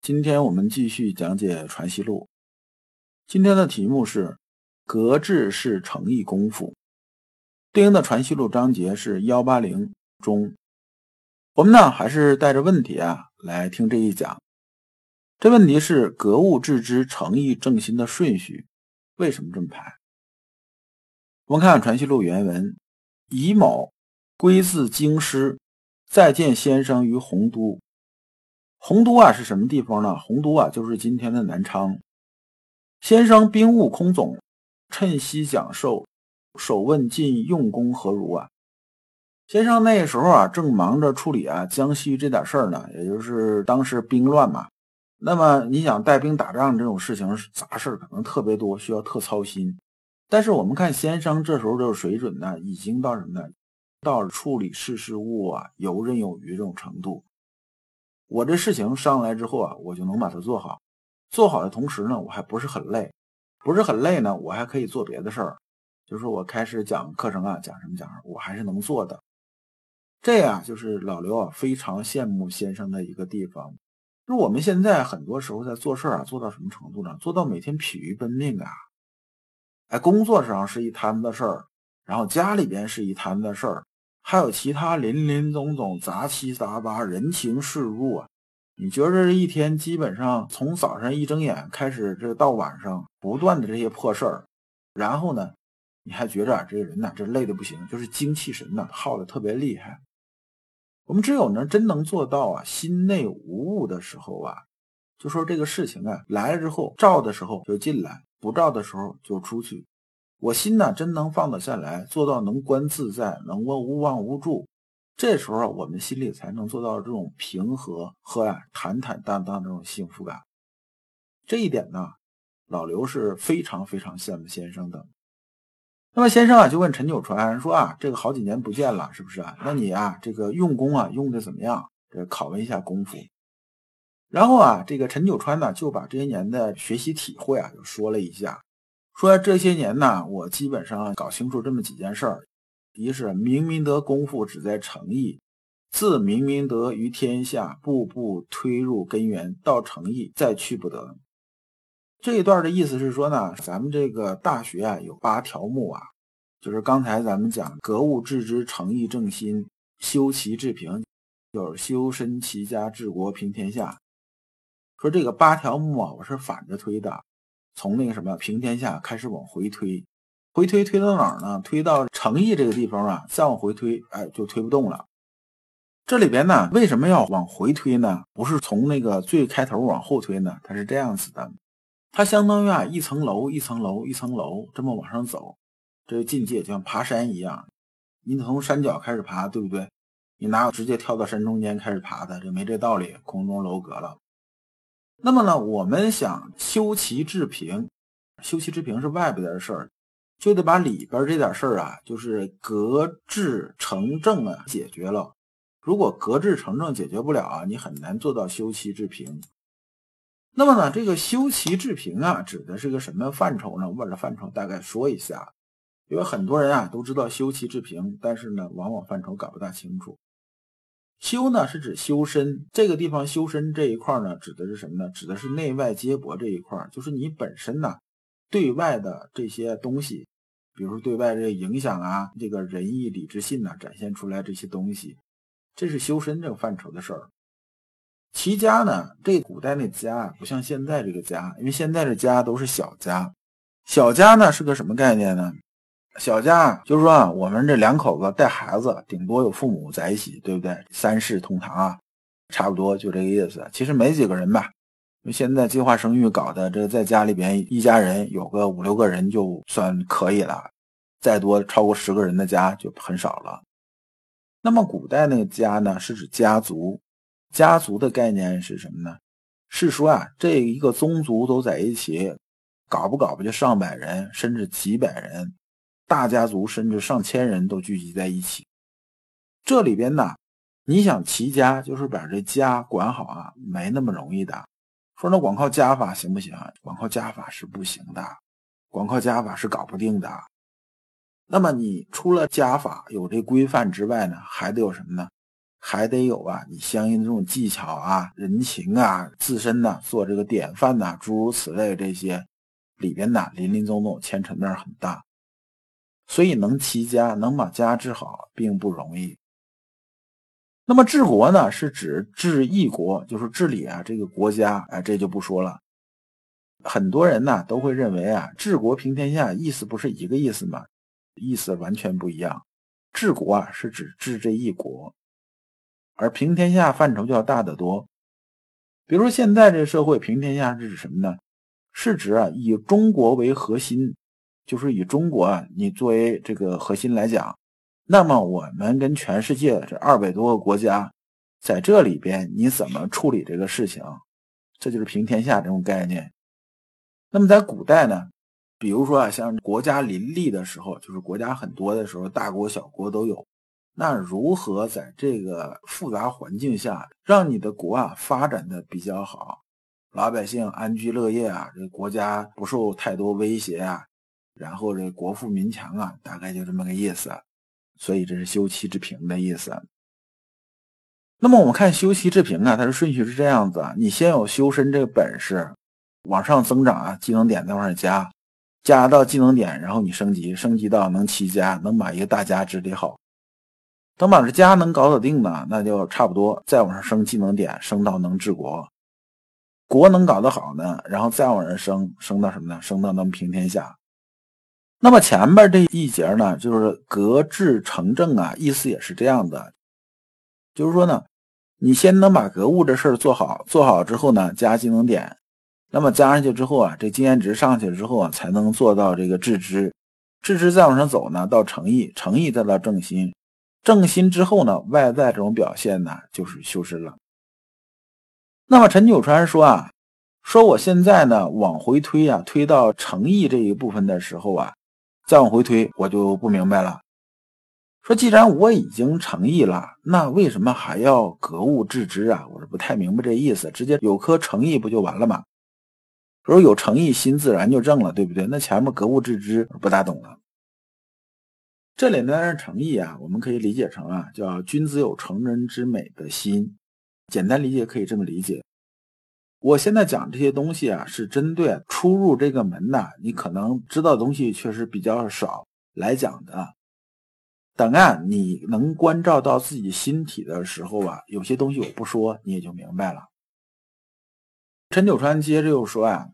今天我们继续讲解《传习录》，今天的题目是“格致是诚意功夫”，对应的《传习录》章节是幺八零中。我们呢还是带着问题啊来听这一讲。这问题是格物致知、诚意正心的顺序，为什么这么排？我们看《传习录》原文：乙卯，归自京师，再见先生于洪都。洪都啊是什么地方呢？洪都啊就是今天的南昌。先生兵务空总，趁机讲授，首问晋用功何如啊？先生那时候啊正忙着处理啊江西这点事儿呢，也就是当时兵乱嘛。那么你想带兵打仗这种事情是杂事可能特别多，需要特操心。但是我们看先生这时候这个水准呢，已经到什么呢？到处理事事务啊游刃有余这种程度。我这事情上来之后啊，我就能把它做好。做好的同时呢，我还不是很累，不是很累呢，我还可以做别的事儿。就是我开始讲课程啊，讲什么讲什么，我还是能做的。这啊就是老刘啊非常羡慕先生的一个地方。就我们现在很多时候在做事啊，做到什么程度呢？做到每天疲于奔命啊！哎，工作上是一摊子事儿，然后家里边是一摊子事儿。还有其他林林总总、杂七杂八人情世故啊！你觉得这一天基本上从早上一睁眼开始，这到晚上不断的这些破事儿，然后呢，你还觉着啊这个人呐，这累的不行，就是精气神呐耗的特别厉害。我们只有呢真能做到啊，心内无物的时候啊，就说这个事情啊来了之后，照的时候就进来，不照的时候就出去。我心呢，真能放得下来，做到能观自在，能够无妄无助，这时候我们心里才能做到这种平和和啊坦坦荡荡这种幸福感。这一点呢，老刘是非常非常羡慕先生的。那么先生啊，就问陈九川说啊，这个好几年不见了，是不是啊？那你啊，这个用功啊，用的怎么样？这拷问一下功夫。然后啊，这个陈九川呢，就把这些年的学习体会啊，就说了一下。说这些年呢，我基本上搞清楚这么几件事儿：一是明明德功夫只在诚意，自明明德于天下，步步推入根源，到诚意再去不得。这一段的意思是说呢，咱们这个大学啊有八条目啊，就是刚才咱们讲格物致知、诚意正心、修齐治平，就是修身齐家治国平天下。说这个八条目啊，我是反着推的。从那个什么平天下开始往回推，回推推到哪儿呢？推到诚意这个地方啊，再往回推，哎，就推不动了。这里边呢，为什么要往回推呢？不是从那个最开头往后推呢？它是这样子的，它相当于啊一层楼一层楼一层楼这么往上走，这个境界就像爬山一样，你从山脚开始爬，对不对？你哪有直接跳到山中间开始爬的？这没这道理，空中楼阁了。那么呢，我们想修齐治平，修齐治平是外边的事儿，就得把里边这点事儿啊，就是格治成正啊解决了。如果格治成正解决不了啊，你很难做到修齐治平。那么呢，这个修齐治平啊，指的是个什么范畴呢？我把这范畴大概说一下，因为很多人啊都知道修齐治平，但是呢，往往范畴搞不大清楚。修呢是指修身，这个地方修身这一块呢，指的是什么呢？指的是内外皆博这一块，就是你本身呢，对外的这些东西，比如说对外这个影响啊，这个仁义礼智信呐，展现出来这些东西，这是修身这个范畴的事儿。齐家呢，这古代那家啊不像现在这个家，因为现在的家都是小家，小家呢是个什么概念呢？小家就是说，我们这两口子带孩子，顶多有父母在一起，对不对？三世同堂啊，差不多就这个意思。其实没几个人吧，因为现在计划生育搞的，这在家里边一家人有个五六个人就算可以了，再多超过十个人的家就很少了。那么古代那个家呢，是指家族，家族的概念是什么呢？是说啊，这一个宗族都在一起，搞不搞不就上百人，甚至几百人，大家族甚至上千人都聚集在一起。这里边呢，你想齐家，就是把这家管好啊，没那么容易的。说那光靠家法行不行？光靠家法是不行的，光靠家法是搞不定的。那么你除了家法有这规范之外呢，还得有什么呢？还得有啊，你相应的这种技巧啊、人情啊、自身呢做这个典范呐，诸如此类这些里边呢，林林总总牵扯面很大。所以能齐家，能把家治好，并不容易。那么治国呢，是指治一国，就是治理啊这个国家。哎，这就不说了。很多人呢都会认为啊，治国平天下意思不是一个意思吗？意思完全不一样，治国啊是指治这一国，而平天下范畴就要大得多。比如说现在这社会平天下是指什么呢？是指啊以中国为核心，就是以中国啊你作为这个核心来讲，那么我们跟全世界这二百多个国家在这里边你怎么处理这个事情？这就是平天下这种概念。那么在古代呢？比如说啊，像国家林立的时候，就是国家很多的时候，大国小国都有。那如何在这个复杂环境下，让你的国啊发展的比较好，老百姓安居乐业啊，这国家不受太多威胁啊，然后这国富民强啊，大概就这么个意思。所以这是修齐治平的意思。那么我们看修齐治平啊，它的顺序是这样子：你先有修身这个本事，往上增长啊，技能点再往上加。加到技能点，然后你升级，升级到能齐家，能把一个大家治理好。等把这家能搞得定呢，那就差不多再往上升技能点，升到能治国。国能搞得好呢，然后再往上升，升到什么呢？升到能平天下。那么前面这一节呢，就是格致成正啊，意思也是这样的，就是说呢，你先能把格物这事儿做好，做好之后呢，加技能点。那么加上去之后啊，这经验值上去之后啊，才能做到这个致知，致知再往上走呢，到诚意，诚意再到正心，正心之后呢，外在这种表现呢，就是修身了。那么陈九川说啊，说我现在呢往回推啊，推到诚意这一部分的时候啊，再往回推，我就不明白了。说既然我已经诚意了，那为什么还要格物致知啊？我是不太明白这意思，直接有颗诚意不就完了吗？如果有诚意，心自然就正了，对不对？那前面格物致知不大懂了。这里呢，诚意啊，我们可以理解成啊，叫君子有成人之美的心。简单理解可以这么理解。我现在讲这些东西啊，是针对出入这个门呐，你可能知道的东西确实比较少来讲的。等啊，你能关照到自己心体的时候啊，有些东西我不说，你也就明白了。陈九川接着又说啊。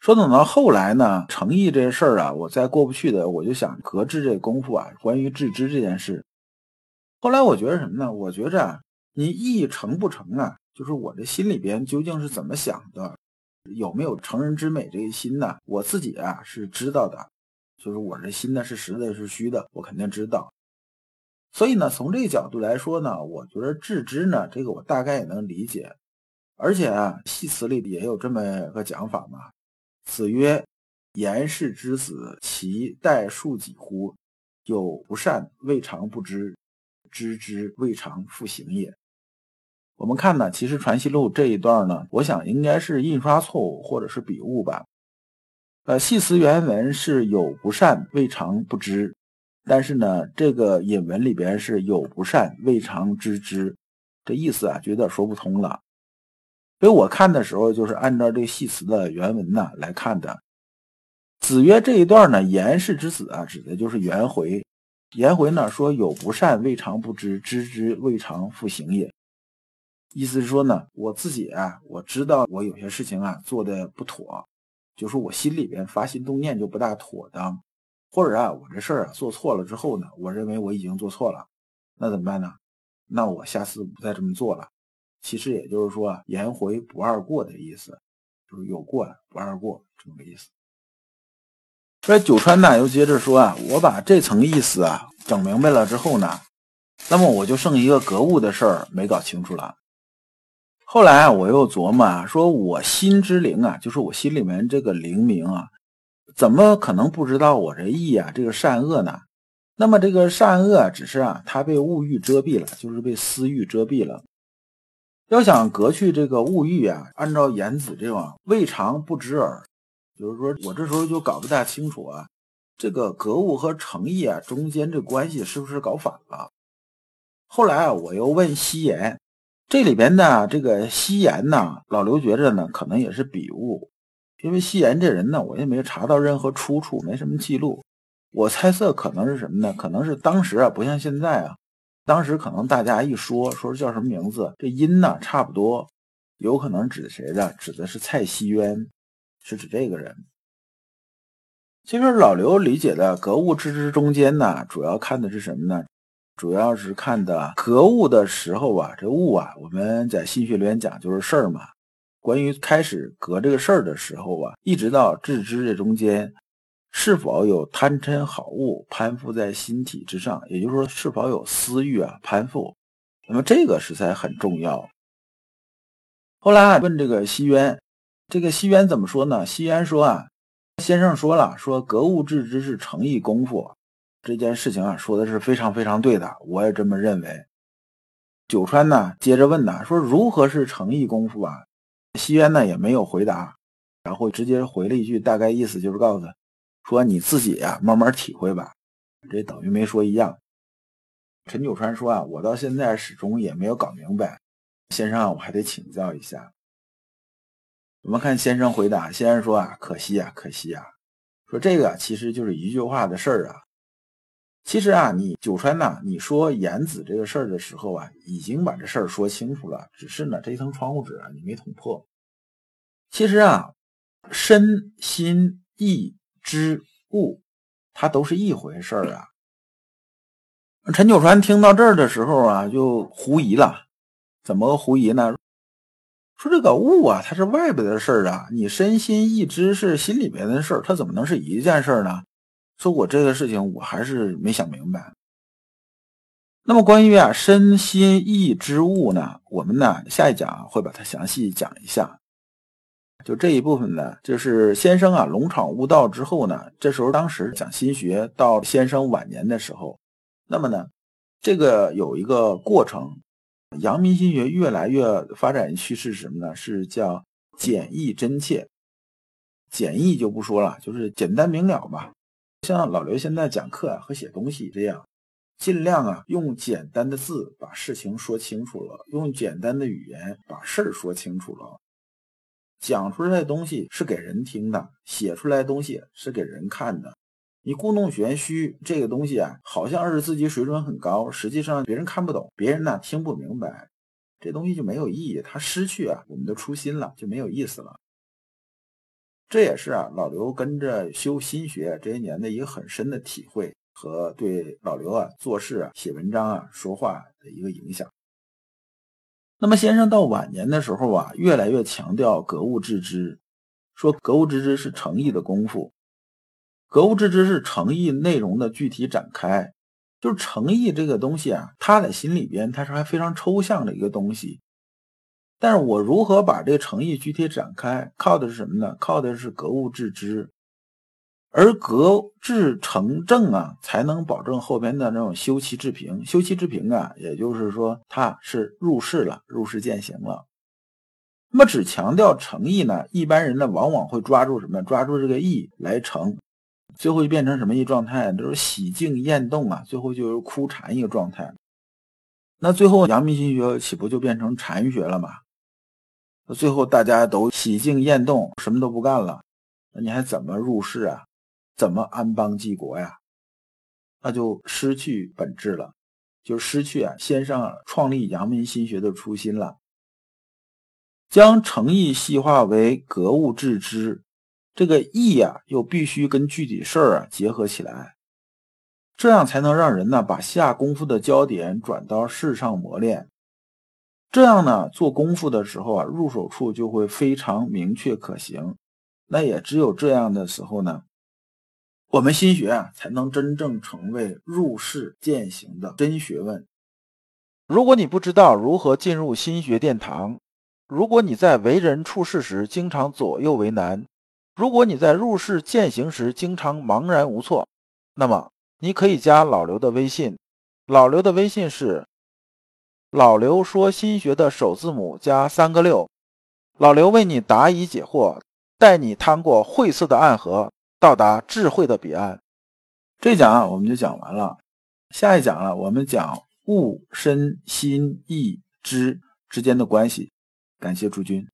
说等到后来呢，诚意这事儿啊，我再过不去的，我就想革制这功夫啊，关于致知这件事。后来我觉得什么呢？我觉着啊，你意成不成啊，就是我这心里边究竟是怎么想的，有没有成人之美这个心呢？我自己啊是知道的，就是我这心呢是实的，是虚的，我肯定知道。所以呢，从这个角度来说呢，我觉得致知呢，这个我大概也能理解。而且啊，戏词里也有这么个讲法嘛。子曰：“言氏之子，其待庶几乎？有不善，未尝不知；知之，未尝复行也。”我们看呢，其实《传习录》这一段呢，我想应该是印刷错误或者是笔误吧。呃，系辞原文是有不善，未尝不知，但是呢，这个引文里边是有不善，未尝知之，这意思啊，就有点说不通了。所以我看的时候，就是按照这个戏词的原文呢来看的。子曰这一段呢，颜氏之子啊，指的就是颜回。颜回呢说：“有不善，未尝不知；知之，未尝复行也。”意思是说呢，我自己啊，我知道我有些事情啊做的不妥，就是我心里边发心动念就不大妥当，或者啊，我这事儿啊做错了之后呢，我认为我已经做错了，那怎么办呢？那我下次不再这么做了。其实也就是说，颜回不二过的意思，就是有过不二过这么个意思。所以九川呢又接着说啊，我把这层意思啊整明白了之后呢，那么我就剩一个格物的事儿没搞清楚了。后来啊，我又琢磨啊，说我心之灵啊，就是我心里面这个灵明啊，怎么可能不知道我这意啊，这个善恶呢？那么这个善恶只是啊，它被物欲遮蔽了，就是被私欲遮蔽了。要想革去这个物欲啊，按照言子这种未尝不知耳，就是说我这时候就搞不大清楚啊，这个格物和诚意啊中间这关系是不是搞反了？后来啊，我又问西言，这里边的这个西言呢，老刘觉着呢，可能也是笔误，因为西言这人呢，我也没查到任何出处，没什么记录。我猜测可能是什么呢？可能是当时啊，不像现在啊。当时可能大家一说说叫什么名字，这音呢差不多，有可能指谁的？指的是蔡希渊，是指这个人。其实老刘理解的格物致知中间呢，主要看的是什么呢？主要是看的格物的时候啊，这物啊，我们在心学里面讲就是事儿嘛。关于开始格这个事儿的时候啊，一直到致知这中间。是否有贪嗔好恶攀附在心体之上？也就是说，是否有私欲啊攀附？那么这个实在很重要。后来啊，问这个西渊，这个西渊怎么说呢？西渊说啊，先生说了，说格物致知是诚意功夫，这件事情啊，说的是非常非常对的，我也这么认为。九川呢，接着问呐，说如何是诚意功夫啊？西渊呢也没有回答，然后直接回了一句，大概意思就是告诉他。说你自己呀，慢慢体会吧，这等于没说一样。陈九川说啊，我到现在始终也没有搞明白，先生，啊我还得请教一下。我们看先生回答，先生说啊，可惜啊，可惜啊，说这个其实就是一句话的事儿啊。其实啊，你九川呐，你说颜子这个事儿的时候啊，已经把这事儿说清楚了，只是呢，这一层窗户纸啊，你没捅破。其实啊，身心意。知物，它都是一回事儿啊。陈九川听到这儿的时候啊，就狐疑了。怎么个狐疑呢？说这个物啊，它是外边的事儿啊，你身心意知是心里边的事儿，它怎么能是一件事儿呢说我这个事情，我还是没想明白。那么关于啊身心意之物呢，我们呢下一讲会把它详细讲一下。就这一部分呢，就是先生啊，龙场悟道之后呢，这时候当时讲心学到先生晚年的时候，那么呢，这个有一个过程，阳明心学越来越发展趋势是什么呢？是叫简易真切。简易就不说了，就是简单明了吧。像老刘现在讲课啊和写东西这样，尽量啊用简单的字把事情说清楚了，用简单的语言把事儿说清楚了。讲出来的东西是给人听的，写出来的东西是给人看的。你故弄玄虚这个东西啊，好像是自己水准很高，实际上别人看不懂，别人呢听不明白，这东西就没有意义，它失去啊我们的初心了，就没有意思了。这也是啊老刘跟着修心学这些年的一个很深的体会和对老刘啊做事啊写文章啊说话的一个影响。那么，先生到晚年的时候啊，越来越强调格物致知，说格物致知是诚意的功夫，格物致知是诚意内容的具体展开，就是诚意这个东西啊，他在心里边，它是还非常抽象的一个东西，但是我如何把这个诚意具体展开，靠的是什么呢？靠的是格物致知。而格致成正啊，才能保证后边的那种修齐治平。修齐治平啊，也就是说他是入世了，入世践行了。那么只强调诚意呢，一般人呢往往会抓住什么？抓住这个意来成，最后就变成什么一状态？就是喜静厌动啊，最后就是枯禅一个状态。那最后阳明心学岂不就变成禅学了吗？那最后大家都喜静厌动，什么都不干了，那你还怎么入世啊？怎么安邦济国呀？那就失去本质了，就失去啊先生创立阳明心学的初心了。将诚意细化为格物致知，这个意呀又必须跟具体事儿啊结合起来，这样才能让人呢把下功夫的焦点转到事上磨练。这样呢做功夫的时候啊入手处就会非常明确可行。那也只有这样的时候呢。我们心学啊，才能真正成为入世践行的真学问。如果你不知道如何进入心学殿堂，如果你在为人处事时经常左右为难，如果你在入世践行时经常茫然无措，那么你可以加老刘的微信。老刘的微信是“老刘说心学”的首字母加三个六。老刘为你答疑解惑，带你趟过晦涩的暗河，到达智慧的彼岸。这讲啊，我们就讲完了。下一讲啊，我们讲物、身、心、意、知之间的关系。感谢诸君。